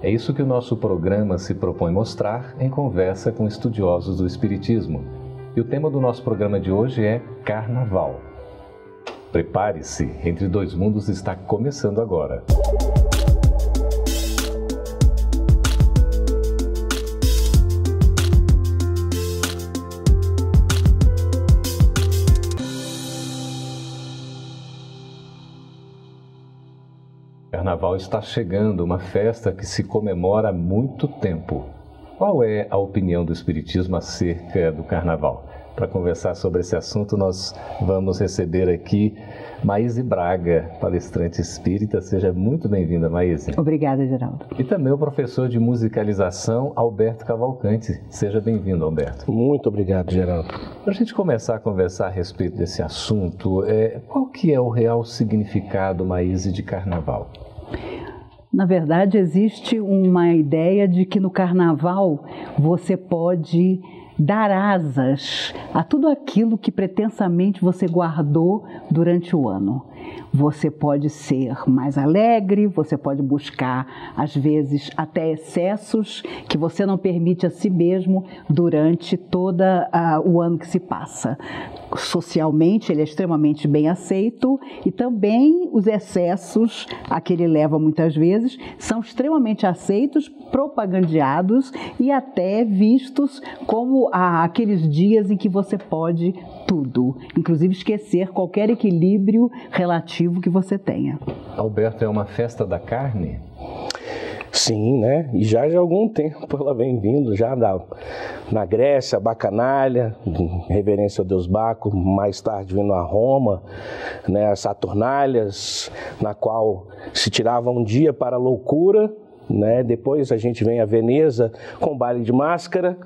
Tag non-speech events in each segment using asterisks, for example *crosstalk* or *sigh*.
É isso que o nosso programa se propõe mostrar em conversa com estudiosos do Espiritismo. E o tema do nosso programa de hoje é Carnaval. Prepare-se, Entre Dois Mundos está começando agora. Carnaval está chegando, uma festa que se comemora há muito tempo. Qual é a opinião do Espiritismo acerca do Carnaval? Para conversar sobre esse assunto, nós vamos receber aqui Maíse Braga, palestrante espírita. Seja muito bem-vinda, Maíse. Obrigada, Geraldo. E também o professor de musicalização, Alberto Cavalcante. Seja bem-vindo, Alberto. Muito obrigado, Geraldo. Para a gente começar a conversar a respeito desse assunto, é, qual que é o real significado, Maíse, de Carnaval? Na verdade, existe uma ideia de que no carnaval você pode dar asas a tudo aquilo que pretensamente você guardou durante o ano. Você pode ser mais alegre, você pode buscar, às vezes, até excessos que você não permite a si mesmo durante todo o ano que se passa. Socialmente, ele é extremamente bem aceito e também os excessos a que ele leva muitas vezes são extremamente aceitos, propagandeados e até vistos como ah, aqueles dias em que você pode tudo, inclusive esquecer qualquer equilíbrio relativo que você tenha. Alberto, é uma festa da carne? Sim, né? E já de algum tempo ela vem vindo, já da, na Grécia, Bacanalha, reverência ao deus Baco, mais tarde vindo a Roma, né? As Saturnalhas, na qual se tirava um dia para a loucura, né? Depois a gente vem a Veneza com baile de máscara,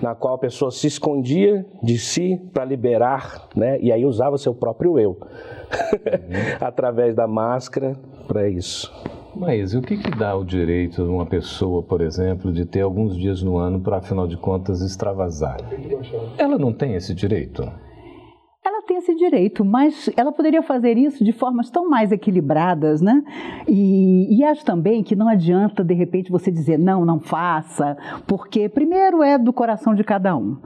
na qual a pessoa se escondia de si para liberar, né? e aí usava seu próprio eu, uhum. *laughs* através da máscara para isso. Mas o que, que dá o direito de uma pessoa, por exemplo, de ter alguns dias no ano para, afinal de contas, extravasar? Ela não tem esse direito? Esse direito, mas ela poderia fazer isso de formas tão mais equilibradas, né? E, e acho também que não adianta, de repente, você dizer não, não faça, porque primeiro é do coração de cada um.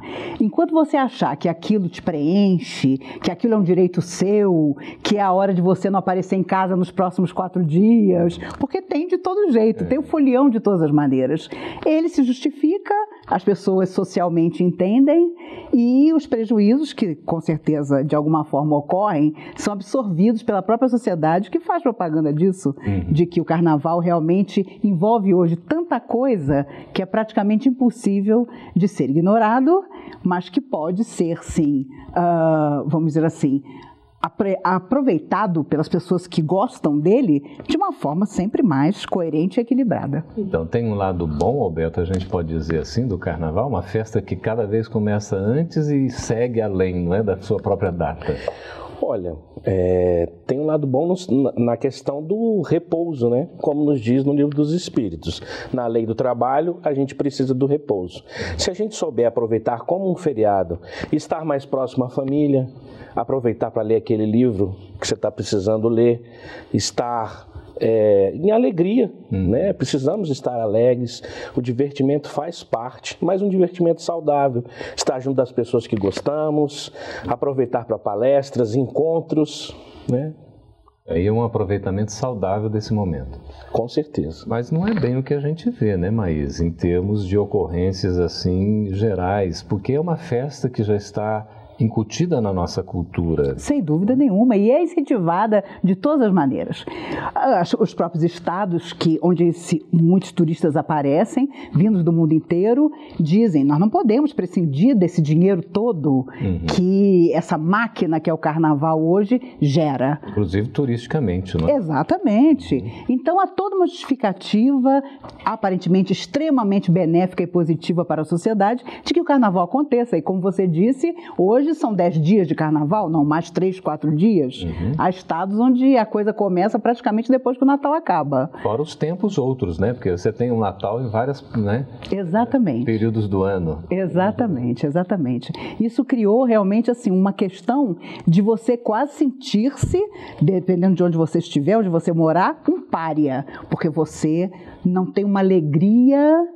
Enquanto você achar que aquilo te preenche, que aquilo é um direito seu, que é a hora de você não aparecer em casa nos próximos quatro dias, porque tem de todo jeito, é. tem o folião de todas as maneiras. Ele se justifica, as pessoas socialmente entendem e os prejuízos que, com certeza, de alguma forma ocorrem, são absorvidos pela própria sociedade que faz propaganda disso, uhum. de que o carnaval realmente envolve hoje tanta coisa que é praticamente impossível de ser ignorado, mas que pode ser, sim, uh, vamos dizer assim, aproveitado pelas pessoas que gostam dele de uma forma sempre mais coerente e equilibrada. Então, tem um lado bom, Alberto, a gente pode dizer assim, do carnaval, uma festa que cada vez começa antes e segue além, não é, da sua própria data. Olha, é, tem um lado bom no, na questão do repouso, né? Como nos diz no livro dos Espíritos. Na lei do trabalho, a gente precisa do repouso. Se a gente souber aproveitar como um feriado, estar mais próximo à família, aproveitar para ler aquele livro que você está precisando ler, estar é, em alegria, hum. né? Precisamos estar alegres. O divertimento faz parte, mas um divertimento saudável. Estar junto das pessoas que gostamos, aproveitar para palestras, encontros, né? Aí é um aproveitamento saudável desse momento. Com certeza. Mas não é bem o que a gente vê, né, Maís, em termos de ocorrências assim gerais, porque é uma festa que já está incutida na nossa cultura. Sem dúvida nenhuma, e é incentivada de todas as maneiras. Os próprios estados, que, onde muitos turistas aparecem, vindos do mundo inteiro, dizem: nós não podemos prescindir desse dinheiro todo uhum. que essa máquina que é o carnaval hoje gera. Inclusive turisticamente, não é? Exatamente. Então há toda uma justificativa, aparentemente extremamente benéfica e positiva para a sociedade, de que o carnaval aconteça. E como você disse, hoje Hoje são dez dias de carnaval, não mais três, quatro dias. Uhum. Há estados onde a coisa começa praticamente depois que o Natal acaba. Fora os tempos outros, né? Porque você tem um Natal em vários né? exatamente. períodos do ano. Exatamente, exatamente. Isso criou realmente assim uma questão de você quase sentir-se, dependendo de onde você estiver, onde você morar, um pária, porque você não tem uma alegria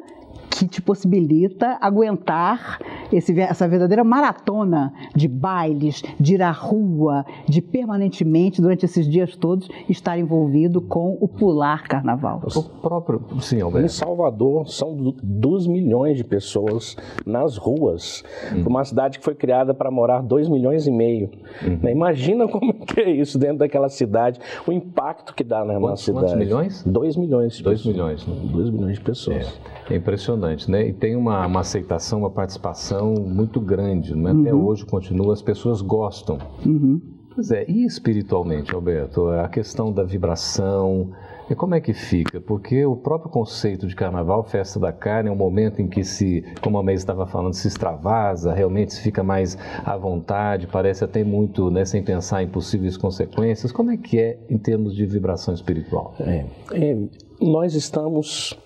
que te possibilita aguentar esse, essa verdadeira maratona de bailes, de ir à rua, de permanentemente, durante esses dias todos, estar envolvido com o pular carnaval. O próprio, sim, Alberto. Em Salvador, são 2 milhões de pessoas nas ruas, hum. uma cidade que foi criada para morar 2 milhões e meio. Hum. Imagina como *laughs* que é isso dentro daquela cidade, o impacto que dá na quantos, cidade. Quantos milhões? 2 milhões. 2 milhões. 2 milhões de pessoas. É, é impressionante impressionante, né? E tem uma, uma aceitação, uma participação muito grande, né? Até uhum. hoje continua, as pessoas gostam. Uhum. Pois é, e espiritualmente, Alberto, a questão da vibração, e como é que fica? Porque o próprio conceito de carnaval, festa da carne, é um momento em que se, como a Meis estava falando, se extravasa, realmente se fica mais à vontade, parece até muito, né, sem pensar em possíveis consequências. Como é que é em termos de vibração espiritual? É, é, nós estamos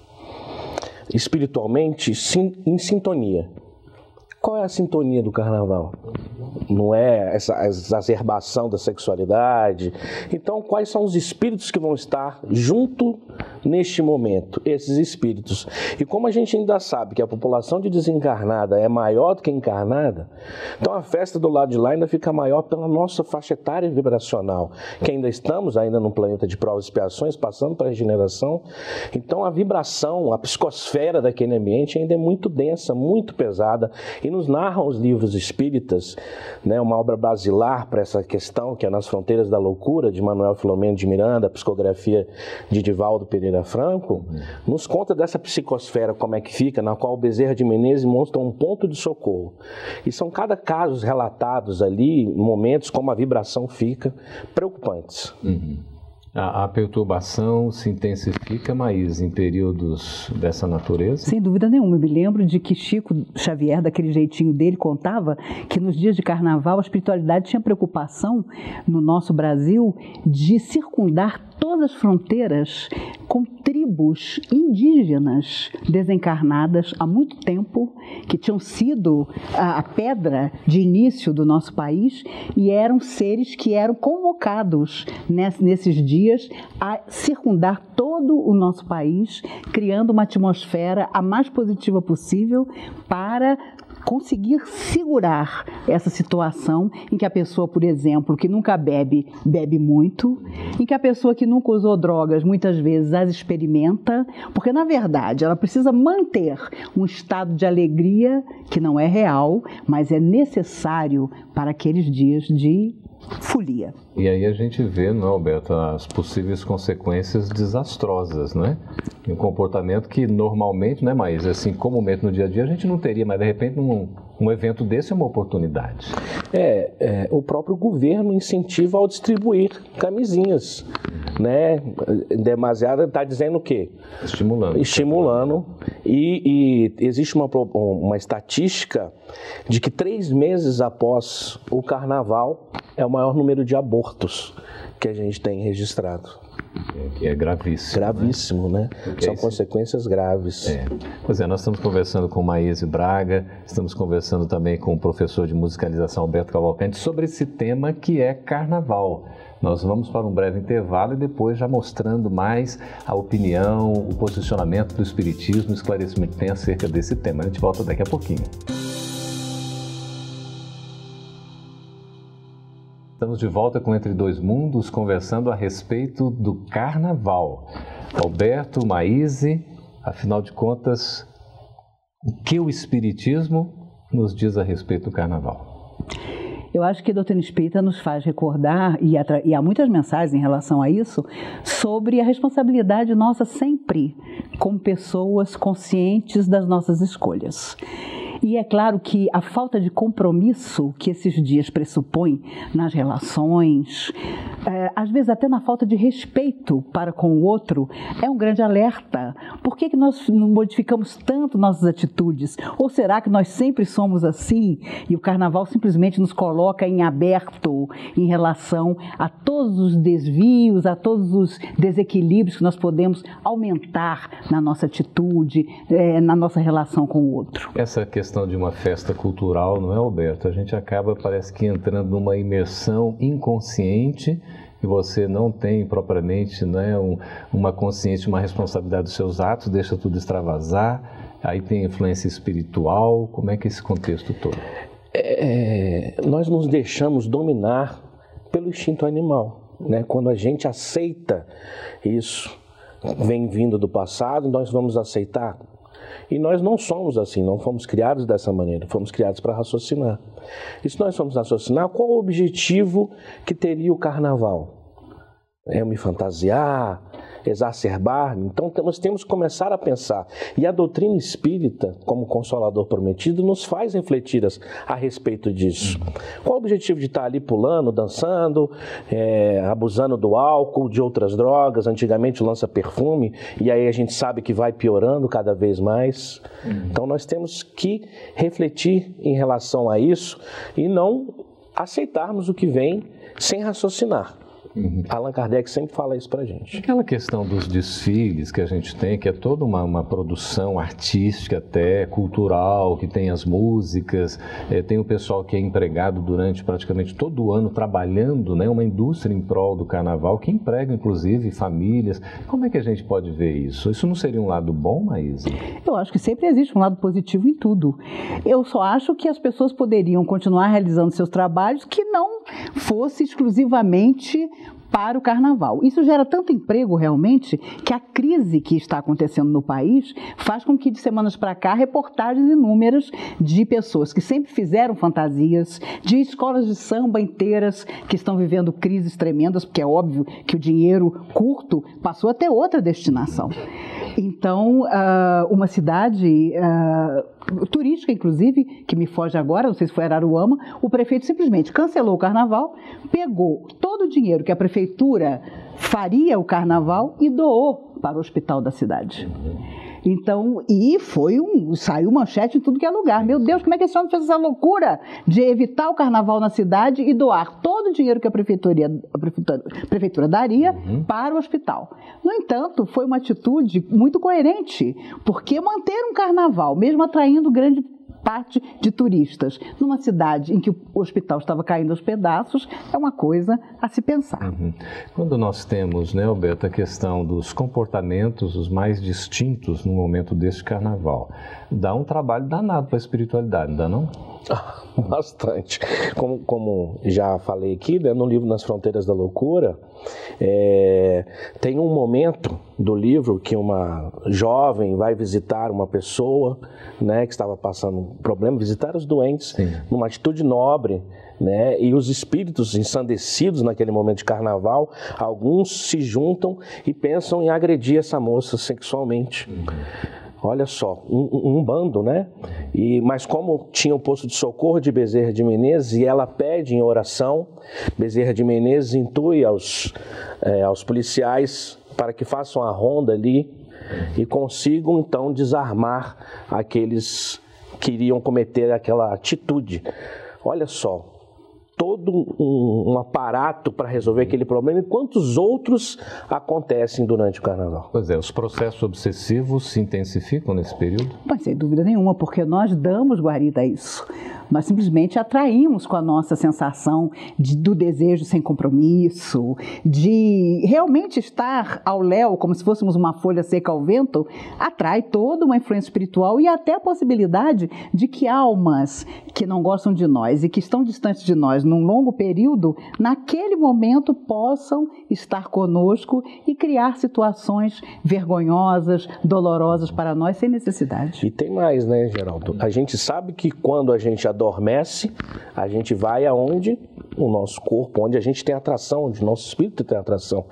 espiritualmente em sintonia. Qual é a sintonia do carnaval? Não é essa exacerbação da sexualidade. Então, quais são os espíritos que vão estar junto neste momento? Esses espíritos. E como a gente ainda sabe que a população de desencarnada é maior do que encarnada, então a festa do lado de lá ainda fica maior pela nossa faixa etária vibracional, que ainda estamos ainda num planeta de provas e expiações, passando para a regeneração. Então a vibração, a psicosfera daquele ambiente ainda é muito densa, muito pesada e nos narram os livros espíritas, né, uma obra basilar para essa questão, que é Nas Fronteiras da Loucura, de Manuel Filomeno de Miranda, a psicografia de Divaldo Pereira Franco, nos conta dessa psicosfera, como é que fica, na qual Bezerra de Menezes mostra um ponto de socorro. E são cada casos relatados ali, momentos como a vibração fica, preocupantes. Uhum. A, a, perturbação se intensifica mais em períodos dessa natureza? Sem dúvida nenhuma. Eu me lembro de que Chico Xavier, daquele jeitinho dele, contava que nos dias de carnaval a espiritualidade tinha preocupação no nosso Brasil de circundar todas as fronteiras com tribos indígenas desencarnadas há muito tempo, que tinham sido a, pedra de início do nosso país e eram seres que eram convocados nesses dias a circundar todo o nosso país, criando uma atmosfera a mais positiva possível para conseguir segurar essa situação em que a pessoa, por exemplo, que nunca bebe, bebe muito, em que a pessoa que nunca usou drogas muitas vezes as experimenta, porque na verdade ela precisa manter um estado de alegria que não é real, mas é necessário para aqueles dias de folia. E aí a gente vê, não, é, Alberto, as possíveis consequências desastrosas, né? um comportamento que normalmente, né, mas assim, comumente no dia a dia a gente não teria, mas de repente um, um evento desse é uma oportunidade. É, é, o próprio governo incentiva ao distribuir camisinhas, né? Demasiado está dizendo o quê? Estimulando. Estimulando. E, e existe uma, uma estatística de que três meses após o carnaval é o maior número de abortos que a gente tem registrado. É, que é gravíssimo. Né? Gravíssimo, né? né? São consequências graves. É. Pois é, nós estamos conversando com Maíse Braga, estamos conversando também com o professor de musicalização Alberto Cavalcante sobre esse tema que é carnaval. Nós vamos para um breve intervalo e depois já mostrando mais a opinião, o posicionamento do Espiritismo, o esclarecimento que tem acerca desse tema. A gente volta daqui a pouquinho. Estamos de volta com Entre Dois Mundos, conversando a respeito do carnaval. Alberto Maíse, afinal de contas, o que o Espiritismo nos diz a respeito do carnaval? Eu acho que a doutrina espírita nos faz recordar, e, e há muitas mensagens em relação a isso, sobre a responsabilidade nossa sempre como pessoas conscientes das nossas escolhas. E é claro que a falta de compromisso que esses dias pressupõem nas relações, é, às vezes até na falta de respeito para com o outro, é um grande alerta. Por que, que nós modificamos tanto nossas atitudes? Ou será que nós sempre somos assim e o carnaval simplesmente nos coloca em aberto em relação a todos os desvios, a todos os desequilíbrios que nós podemos aumentar na nossa atitude, é, na nossa relação com o outro? Essa questão questão de uma festa cultural, não é, Alberto? A gente acaba, parece que, entrando numa imersão inconsciente e você não tem propriamente né, um, uma consciência, uma responsabilidade dos seus atos, deixa tudo extravasar, aí tem influência espiritual, como é que é esse contexto todo? É, nós nos deixamos dominar pelo instinto animal, né? quando a gente aceita isso, vem vindo do passado, nós vamos aceitar e nós não somos assim, não fomos criados dessa maneira, fomos criados para raciocinar. E se nós formos raciocinar, qual o objetivo que teria o carnaval? É me fantasiar, exacerbar-me. Então nós temos que começar a pensar. E a doutrina espírita, como consolador prometido, nos faz refletir a respeito disso. Qual o objetivo de estar ali pulando, dançando, é, abusando do álcool, de outras drogas? Antigamente lança perfume e aí a gente sabe que vai piorando cada vez mais. Então nós temos que refletir em relação a isso e não aceitarmos o que vem sem raciocinar. Uhum. Allan Kardec sempre fala isso pra gente. Aquela questão dos desfiles que a gente tem, que é toda uma, uma produção artística até, cultural, que tem as músicas, é, tem o pessoal que é empregado durante praticamente todo o ano trabalhando, né, uma indústria em prol do carnaval, que emprega inclusive famílias. Como é que a gente pode ver isso? Isso não seria um lado bom, Maísa? Eu acho que sempre existe um lado positivo em tudo. Eu só acho que as pessoas poderiam continuar realizando seus trabalhos que não fosse exclusivamente para o carnaval. Isso gera tanto emprego realmente que a crise que está acontecendo no país faz com que de semanas para cá reportagens inúmeras de pessoas que sempre fizeram fantasias, de escolas de samba inteiras que estão vivendo crises tremendas, porque é óbvio que o dinheiro curto passou a ter outra destinação. Então, ah, uma cidade ah, turística, inclusive, que me foge agora, não sei se foi Araruama, o prefeito simplesmente cancelou o carnaval, pegou todo o dinheiro que a prefeitura faria o carnaval e doou para o hospital da cidade. Então, e foi um. saiu manchete em tudo que é lugar. Meu Deus, como é que esse homem fez essa loucura de evitar o carnaval na cidade e doar todo o dinheiro que a prefeitura, a prefeitura, a prefeitura daria uhum. para o hospital? No entanto, foi uma atitude muito coerente, porque manter um carnaval, mesmo atraindo grande parte de turistas numa cidade em que o hospital estava caindo aos pedaços é uma coisa a se pensar. Uhum. Quando nós temos, né, Alberto, a questão dos comportamentos os mais distintos no momento deste carnaval, dá um trabalho danado para a espiritualidade, dá não? *laughs* Bastante. Como, como já falei aqui, né, no livro Nas Fronteiras da Loucura, é, tem um momento do livro que uma jovem vai visitar uma pessoa né, que estava passando um problema, visitar os doentes, Sim. numa atitude nobre, né? E os espíritos ensandecidos naquele momento de carnaval, alguns se juntam e pensam em agredir essa moça sexualmente. Uhum. Olha só, um, um, bando, né? E, mas como tinha o posto de socorro de Bezerra de Menezes e ela pede em oração, Bezerra de Menezes intui aos, é, aos policiais para que façam a ronda ali e consigam então desarmar aqueles que iriam cometer aquela atitude. Olha só, todo um, um aparato para resolver aquele problema e quantos outros acontecem durante o carnaval. Pois é, os processos obsessivos se intensificam nesse período? Mas sem dúvida nenhuma, porque nós damos guarida a isso. Nós simplesmente atraímos com a nossa sensação de, do desejo sem compromisso, de realmente estar ao léu, como se fôssemos uma folha seca ao vento, atrai toda uma influência espiritual e até a possibilidade de que almas que não gostam de nós e que estão distantes de nós num longo período, naquele momento possam estar conosco e criar situações vergonhosas, dolorosas para nós sem necessidade. E tem mais, né, Geraldo? A gente sabe que quando a gente adormece, a gente vai aonde o nosso corpo, onde a gente tem atração, onde o nosso espírito tem atração.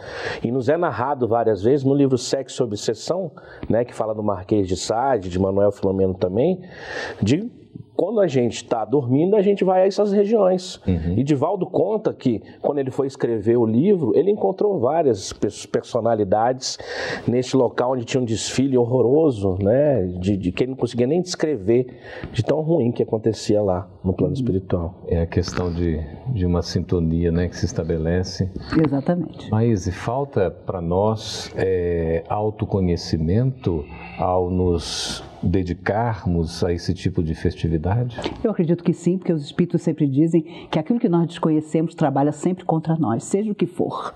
E nos é narrado várias vezes no livro Sexo e Obsessão, né, que fala do Marquês de Sade, de Manuel Filomeno também, de quando a gente está dormindo, a gente vai a essas regiões. Uhum. E Divaldo conta que, quando ele foi escrever o livro, ele encontrou várias personalidades nesse local onde tinha um desfile horroroso, né? De, de que ele não conseguia nem descrever de tão ruim que acontecia lá no plano espiritual. É a questão de, de uma sintonia né, que se estabelece. Exatamente. Mas e falta para nós é, autoconhecimento ao nos dedicarmos a esse tipo de festividade? Eu acredito que sim, porque os espíritos sempre dizem que aquilo que nós desconhecemos trabalha sempre contra nós, seja o que for.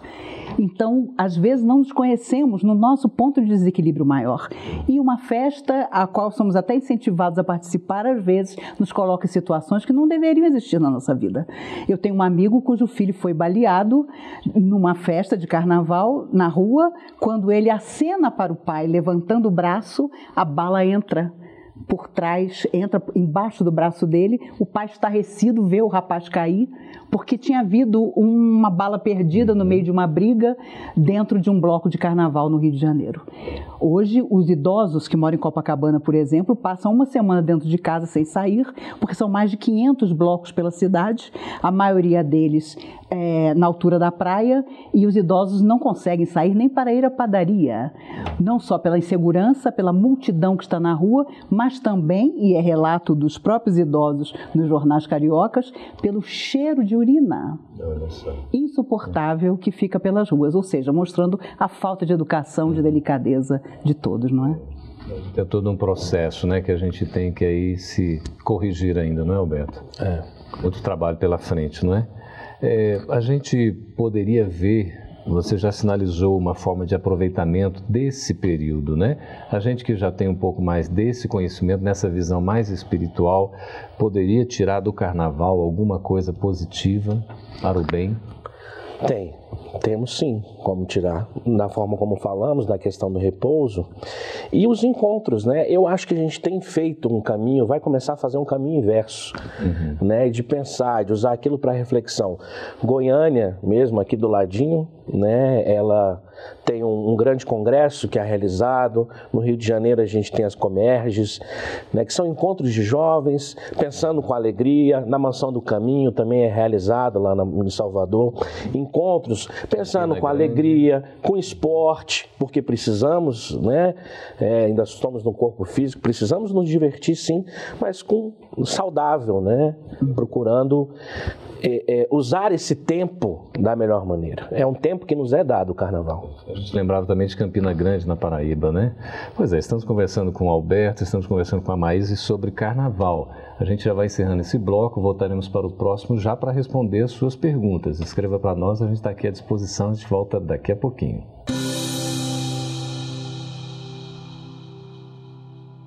Então, às vezes não nos conhecemos no nosso ponto de desequilíbrio maior. E uma festa a qual somos até incentivados a participar, às vezes nos coloca em situações que não deveriam existir na nossa vida. Eu tenho um amigo cujo filho foi baleado numa festa de carnaval na rua, quando ele acena para o pai levantando o braço, a bala entra. entra por trás, entra embaixo do braço dele. O pai estarrecido vê o rapaz cair, porque tinha havido uma bala perdida no meio de uma briga dentro de um bloco de carnaval no Rio de Janeiro. Hoje, os idosos que moram em Copacabana, por exemplo, passam uma semana dentro de casa sem sair, porque são mais de 500 blocos pela cidade, a maioria deles é, na altura da praia, e os idosos não conseguem sair nem para ir à padaria, não só pela insegurança, pela multidão que está na rua, mas também, e é relato dos próprios idosos nos jornais cariocas, pelo cheiro de urina insuportável que fica pelas ruas, ou seja, mostrando a falta de educação, de delicadeza de todos, não é? É todo um processo, né, que a gente tem que aí se corrigir ainda, não é, Alberto? É. Muito trabalho pela frente, não é? É a gente poderia ver você já sinalizou uma forma de aproveitamento desse período, né? A gente que já tem um pouco mais desse conhecimento, nessa visão mais espiritual, poderia tirar do carnaval alguma coisa positiva para o bem? Tem, temos sim como tirar, na forma como falamos, na questão do repouso. E os encontros, né? Eu acho que a gente tem feito um caminho, vai começar a fazer um caminho inverso, uhum. né? De pensar, de usar aquilo para reflexão. Goiânia, mesmo aqui do ladinho, né? Ela tem um, um, grande congresso que é realizado. No Rio de Janeiro a gente tem as Comerges, né, que são encontros de jovens pensando com alegria. Na Mansão do Caminho também é realizado lá em Salvador. Encontros pensando com alegria, com esporte, porque precisamos, né? É, ainda estamos no corpo físico, precisamos nos divertir sim, mas com saudável, né? Procurando é, é, usar esse tempo da melhor maneira. É um tempo que nos é dado o carnaval. A gente lembrava também de Campina Grande, na Paraíba, né? Pois é, estamos conversando com o Alberto, estamos conversando com a Maíse sobre carnaval. A gente já vai encerrando esse bloco, voltaremos para o próximo já para responder as suas perguntas. Escreva para nós, a gente está aqui à disposição, a gente volta daqui a pouquinho.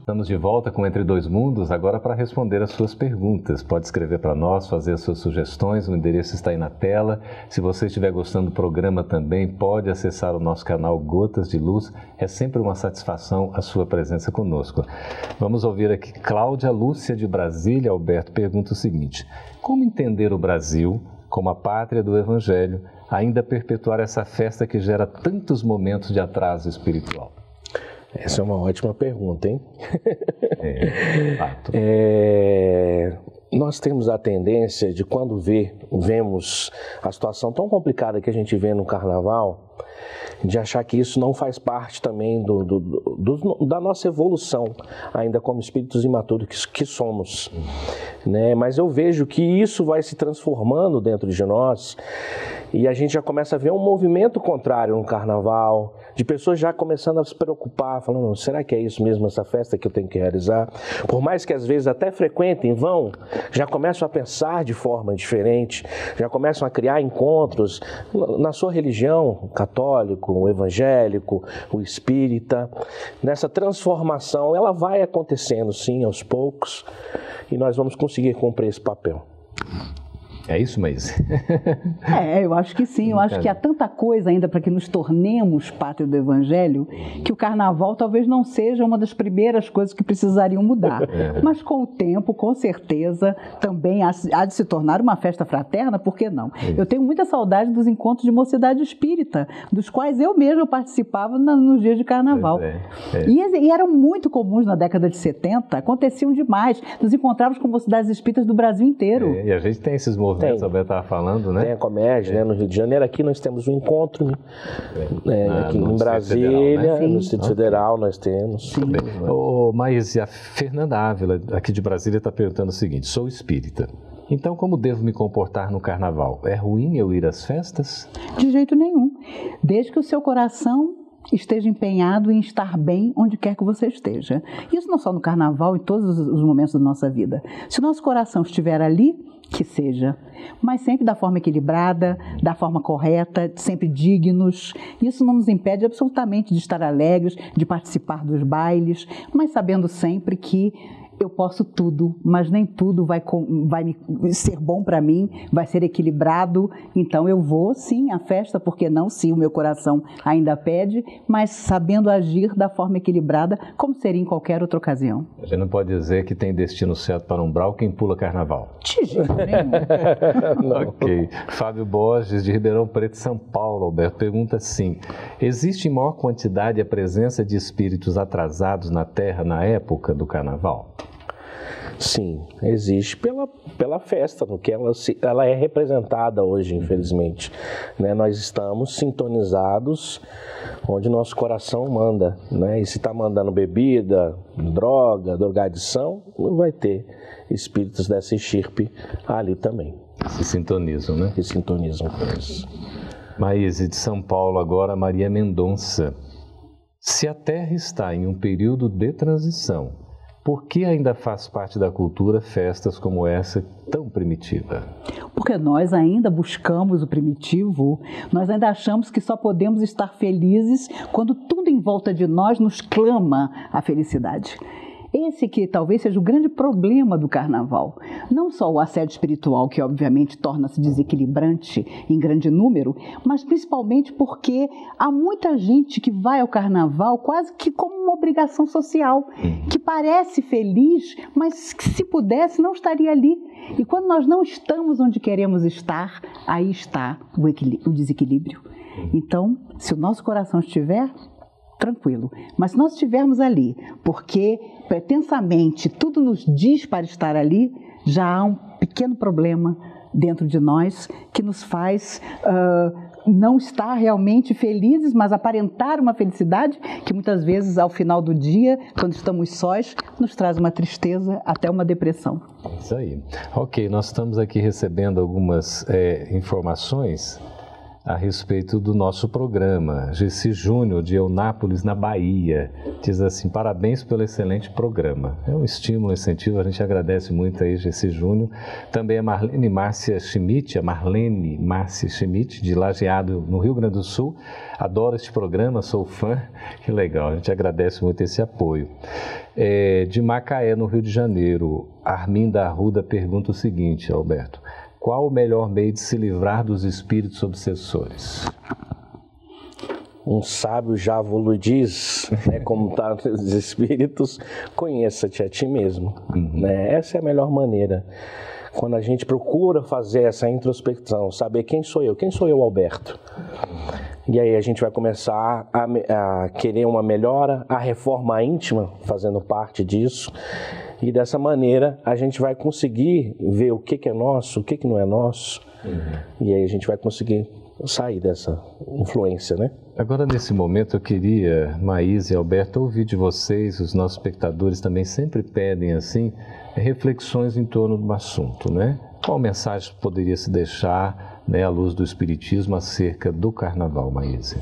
Estamos de volta com Entre Dois Mundos, agora para responder as suas perguntas. Pode escrever para nós, fazer as suas sugestões, o endereço está aí na tela. Se você estiver gostando do programa também, pode acessar o nosso canal Gotas de Luz. É sempre uma satisfação a sua presença conosco. Vamos ouvir aqui Cláudia Lúcia de Brasília. Alberto pergunta o seguinte: Como entender o Brasil como a pátria do Evangelho, ainda perpetuar essa festa que gera tantos momentos de atraso espiritual? Essa é uma ótima pergunta, hein? É, fato. É, nós temos a tendência de quando vê, vemos a situação tão complicada que a gente vê no carnaval, de achar que isso não faz parte também do, do, do, da nossa evolução, ainda como espíritos imaturos que, que somos. Né? Mas eu vejo que isso vai se transformando dentro de nós e a gente já começa a ver um movimento contrário no carnaval, de pessoas já começando a se preocupar, falando: será que é isso mesmo, essa festa que eu tenho que realizar? Por mais que às vezes até frequentem, vão, já começam a pensar de forma diferente, já começam a criar encontros na sua religião, o católico, o evangélico, o espírita. Nessa transformação, ela vai acontecendo sim aos poucos e nós vamos conseguir cumprir esse papel. É isso, mas. *laughs* é, eu acho que sim. Eu acho que há tanta coisa ainda para que nos tornemos pátria do Evangelho que o carnaval talvez não seja uma das primeiras coisas que precisariam mudar. *laughs* É. Mas com o tempo, com certeza, também há de se tornar uma festa fraterna, por que não? É. Eu tenho muita saudade dos encontros de mocidade espírita, dos quais eu mesmo participava nos dias de carnaval. É, é. E, e, eram muito comuns na década de 70, aconteciam demais. Nos encontrávamos com mocidades espíritas do Brasil inteiro. E a gente tem esses movimentos tem. Estava falando, né? Tem a Comédia, né? No Rio de Janeiro, aqui nós temos um encontro, né? É, ah, aqui em Brasília, Federal, né? no Distrito okay. Federal nós temos. Sim. Oh, mas a Fernanda Ávila, aqui de Brasília, está perguntando o seguinte: sou espírita. Então, como devo me comportar no carnaval? É ruim eu ir às festas? De jeito nenhum. Desde que o seu coração esteja empenhado em estar bem onde quer que você esteja. Isso não só no carnaval, em todos os momentos da nossa vida. Se o nosso coração estiver ali, que seja, mas sempre da forma equilibrada, da forma correta, sempre dignos. Isso não nos impede absolutamente de estar alegres, de participar dos bailes, mas sabendo sempre que eu posso tudo, mas nem tudo vai, vai ser bom para mim, vai ser equilibrado. Então eu vou sim à festa, porque não se o meu coração ainda pede, mas sabendo agir da forma equilibrada, como seria em qualquer outra ocasião. A gente não pode dizer que tem destino certo para um brau quem pula carnaval. De jeito nenhum. *laughs* ok. Fábio Borges, de Ribeirão Preto, São Paulo, Alberto, pergunta assim: existe em maior quantidade a presença de espíritos atrasados na Terra na época do carnaval? Sim, existe pela, pela festa, no que ela, se, ela é representada hoje, infelizmente. Né? Nós estamos sintonizados onde nosso coração manda. Né? E se está mandando bebida, droga, drogadição, não vai ter espíritos dessa estirpe ali também. Se sintonizam, né? Se sintonizam com isso. Maíse, de São Paulo agora, Maria Mendonça. Se a Terra está em um período de transição, por que ainda faz parte da cultura festas como essa tão primitiva? Porque nós ainda buscamos o primitivo, nós ainda achamos que só podemos estar felizes quando tudo em volta de nós nos clama a felicidade. Esse que talvez seja o grande problema do carnaval. Não só o assédio espiritual, que obviamente torna-se desequilibrante em grande número, mas principalmente porque há muita gente que vai ao carnaval quase que como uma obrigação social, uhum. que parece feliz, mas que se pudesse não estaria ali. E quando nós não estamos onde queremos estar, aí está o, desequilíbrio. Uhum. Então, se o nosso coração estiver tranquilo. Mas se nós estivermos ali, porque pretensamente tudo nos diz para estar ali, já há um pequeno problema dentro de nós que nos faz uh, não estar realmente felizes, mas aparentar uma felicidade que muitas vezes, ao final do dia, quando estamos sós, nos traz uma tristeza, até uma depressão. Isso aí. Ok, nós estamos aqui recebendo algumas é, informações a respeito do nosso programa. Gessi Júnior, de Eunápolis, na Bahia, diz assim: parabéns pelo excelente programa. É um estímulo, um incentivo, a gente agradece muito aí, Gessi Júnior. Também a Marlene Márcia Schmidt, a Marlene Márcia Schmidt, de Lajeado, no Rio Grande do Sul. Adoro este programa, sou fã. Que legal, a gente agradece muito esse apoio. É, de Macaé, no Rio de Janeiro, Arminda Arruda pergunta o seguinte, Alberto. Qual o melhor meio de se livrar dos espíritos obsessores? Um sábio já vos diz, né, *laughs* como tá os espíritos, conheça-te a ti mesmo. Uhum. Né? Essa é a melhor maneira. Quando a gente procura fazer essa introspecção, saber quem sou eu, quem sou eu, Alberto. E aí a gente vai começar a, a querer uma melhora, a reforma íntima fazendo parte disso. E dessa maneira a gente vai conseguir ver o que, que é nosso, o que, que não é nosso. Uhum. E aí a gente vai conseguir sair dessa influência, né? Agora, nesse momento, eu queria, Maís e Alberto, ouvir de vocês, os nossos espectadores também sempre pedem, assim, reflexões em torno do assunto, né? Qual mensagem poderia se deixar né, à luz do Espiritismo acerca do Carnaval, Maíse?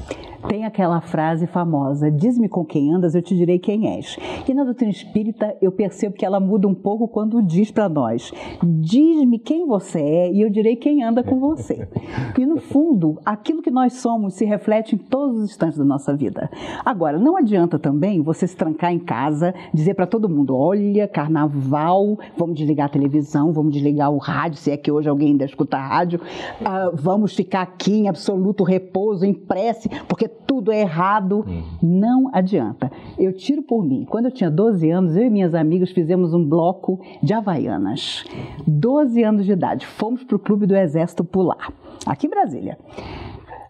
Tem aquela frase famosa: Diz-me com quem andas, eu te direi quem és. E na doutrina espírita eu percebo que ela muda um pouco quando diz para nós: Diz-me quem você é e eu direi quem anda com você. E no fundo, aquilo que nós somos se reflete em todos os instantes da nossa vida. Agora, não adianta também você se trancar em casa, dizer para todo mundo: Olha, carnaval, vamos desligar a televisão, vamos desligar o rádio, se é que hoje alguém ainda escuta rádio, vamos ficar aqui em absoluto repouso, em prece, porque tudo é errado. Uhum. Não adianta. Eu tiro por mim. Quando eu tinha 12 anos, eu e minhas amigas fizemos um bloco de Havaianas. 12 anos de idade. Fomos para o Clube do Exército pular, aqui em Brasília.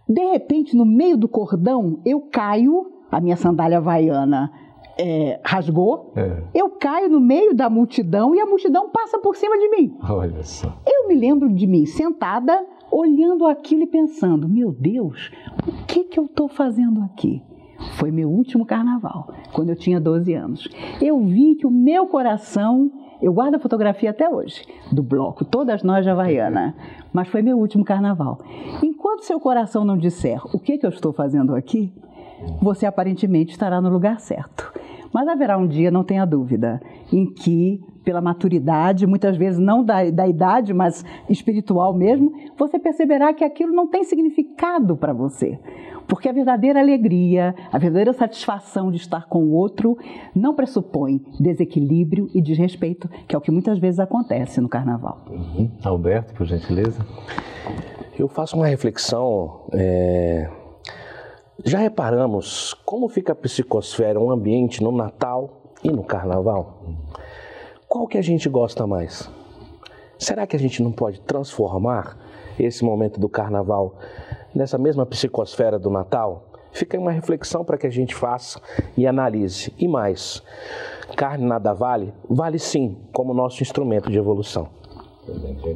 De repente, no meio do cordão, eu caio, a minha sandália havaiana é, rasgou, é. eu caio no meio da multidão e a multidão passa por cima de mim. Olha só. Eu me lembro de mim sentada olhando aquilo e pensando: meu Deus, o que, que eu estou fazendo aqui? Foi meu último carnaval, quando eu tinha 12 anos. Eu vi que o meu coração, eu guardo a fotografia até hoje, do bloco, todas nós de Havaiana, mas foi meu último carnaval. Enquanto seu coração não disser o que, que eu estou fazendo aqui, você aparentemente estará no lugar certo. Mas haverá um dia, não tenha dúvida, em que pela maturidade, muitas vezes não da, da idade, mas espiritual mesmo, você perceberá que aquilo não tem significado para você. Porque a verdadeira alegria, a verdadeira satisfação de estar com o outro não pressupõe desequilíbrio e desrespeito, que é o que muitas vezes acontece no carnaval. Uhum. Alberto, por gentileza. Eu faço uma reflexão. É... Já reparamos como fica a psicosfera, um ambiente no Natal e no Carnaval? Qual que a gente gosta mais? Será que a gente não pode transformar esse momento do carnaval nessa mesma psicosfera do Natal? Fica uma reflexão para que a gente faça e analise. E mais, carne nada vale? Vale sim, como nosso instrumento de evolução.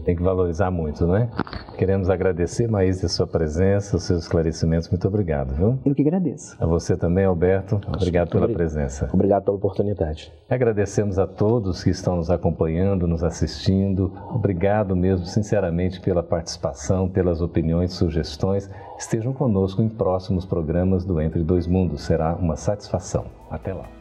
Tem que valorizar muito, né? Queremos agradecer, Maís, a sua presença, os seus esclarecimentos. Muito obrigado, viu? Eu que agradeço. A você também, Alberto. Obrigado pela obrigado. presença. Obrigado pela oportunidade. Agradecemos a todos que estão nos acompanhando, nos assistindo. Obrigado mesmo, sinceramente, pela participação, pelas opiniões, sugestões. Estejam conosco em próximos programas do Entre Dois Mundos. Será uma satisfação. Até lá.